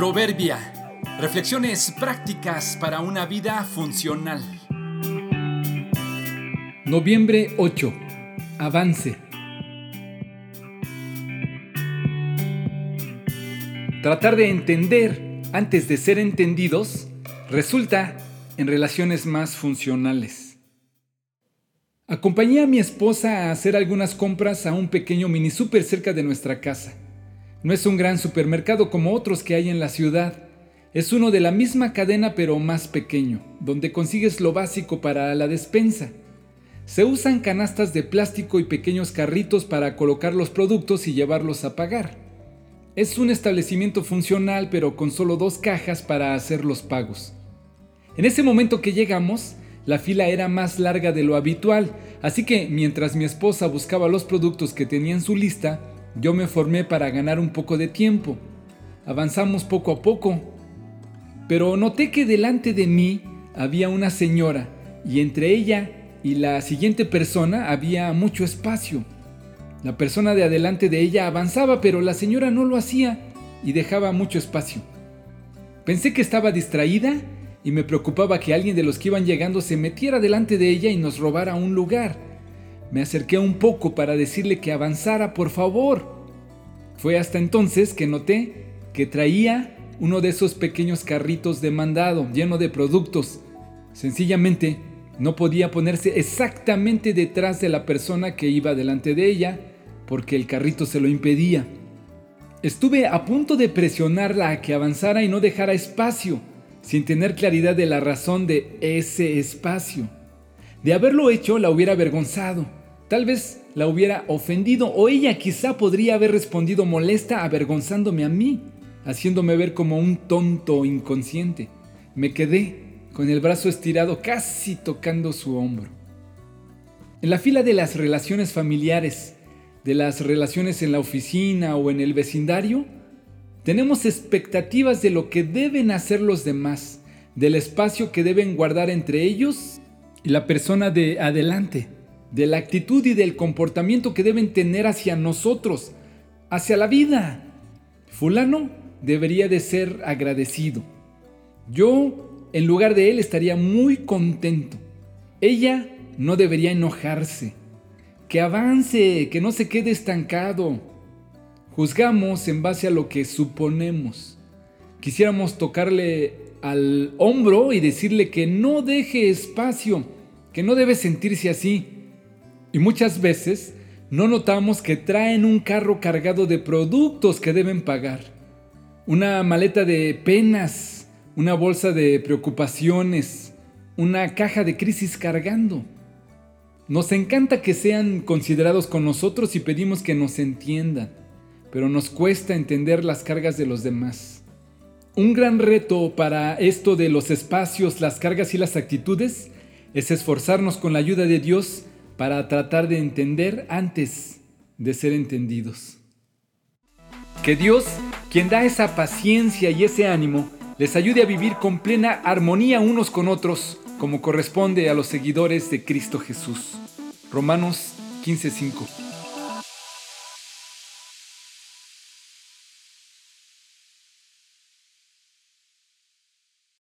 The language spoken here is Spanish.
Proverbia. Reflexiones prácticas para una vida funcional. Noviembre 8. Avance. Tratar de entender antes de ser entendidos resulta en relaciones más funcionales. Acompañé a mi esposa a hacer algunas compras a un pequeño mini super cerca de nuestra casa. No es un gran supermercado como otros que hay en la ciudad. Es uno de la misma cadena pero más pequeño, donde consigues lo básico para la despensa. Se usan canastas de plástico y pequeños carritos para colocar los productos y llevarlos a pagar. Es un establecimiento funcional pero con solo dos cajas para hacer los pagos. En ese momento que llegamos, la fila era más larga de lo habitual, así que mientras mi esposa buscaba los productos que tenía en su lista, yo me formé para ganar un poco de tiempo. Avanzamos poco a poco. Pero noté que delante de mí había una señora y entre ella y la siguiente persona había mucho espacio. La persona de adelante de ella avanzaba, pero la señora no lo hacía y dejaba mucho espacio. Pensé que estaba distraída y me preocupaba que alguien de los que iban llegando se metiera delante de ella y nos robara un lugar. Me acerqué un poco para decirle que avanzara, por favor. Fue hasta entonces que noté que traía uno de esos pequeños carritos de mandado lleno de productos. Sencillamente no podía ponerse exactamente detrás de la persona que iba delante de ella porque el carrito se lo impedía. Estuve a punto de presionarla a que avanzara y no dejara espacio, sin tener claridad de la razón de ese espacio. De haberlo hecho la hubiera avergonzado Tal vez la hubiera ofendido o ella quizá podría haber respondido molesta avergonzándome a mí, haciéndome ver como un tonto inconsciente. Me quedé con el brazo estirado casi tocando su hombro. En la fila de las relaciones familiares, de las relaciones en la oficina o en el vecindario, tenemos expectativas de lo que deben hacer los demás, del espacio que deben guardar entre ellos y la persona de adelante de la actitud y del comportamiento que deben tener hacia nosotros, hacia la vida. Fulano debería de ser agradecido. Yo, en lugar de él, estaría muy contento. Ella no debería enojarse. Que avance, que no se quede estancado. Juzgamos en base a lo que suponemos. Quisiéramos tocarle al hombro y decirle que no deje espacio, que no debe sentirse así y muchas veces no notamos que traen un carro cargado de productos que deben pagar. Una maleta de penas, una bolsa de preocupaciones, una caja de crisis cargando. Nos encanta que sean considerados con nosotros y pedimos que nos entiendan, pero nos cuesta entender las cargas de los demás. Un gran reto para esto de los espacios, las cargas y las actitudes es esforzarnos con la ayuda de Dios para tratar de entender antes de ser entendidos. Que Dios, quien da esa paciencia y ese ánimo, les ayude a vivir con plena armonía unos con otros, como corresponde a los seguidores de Cristo Jesús. Romanos 15:5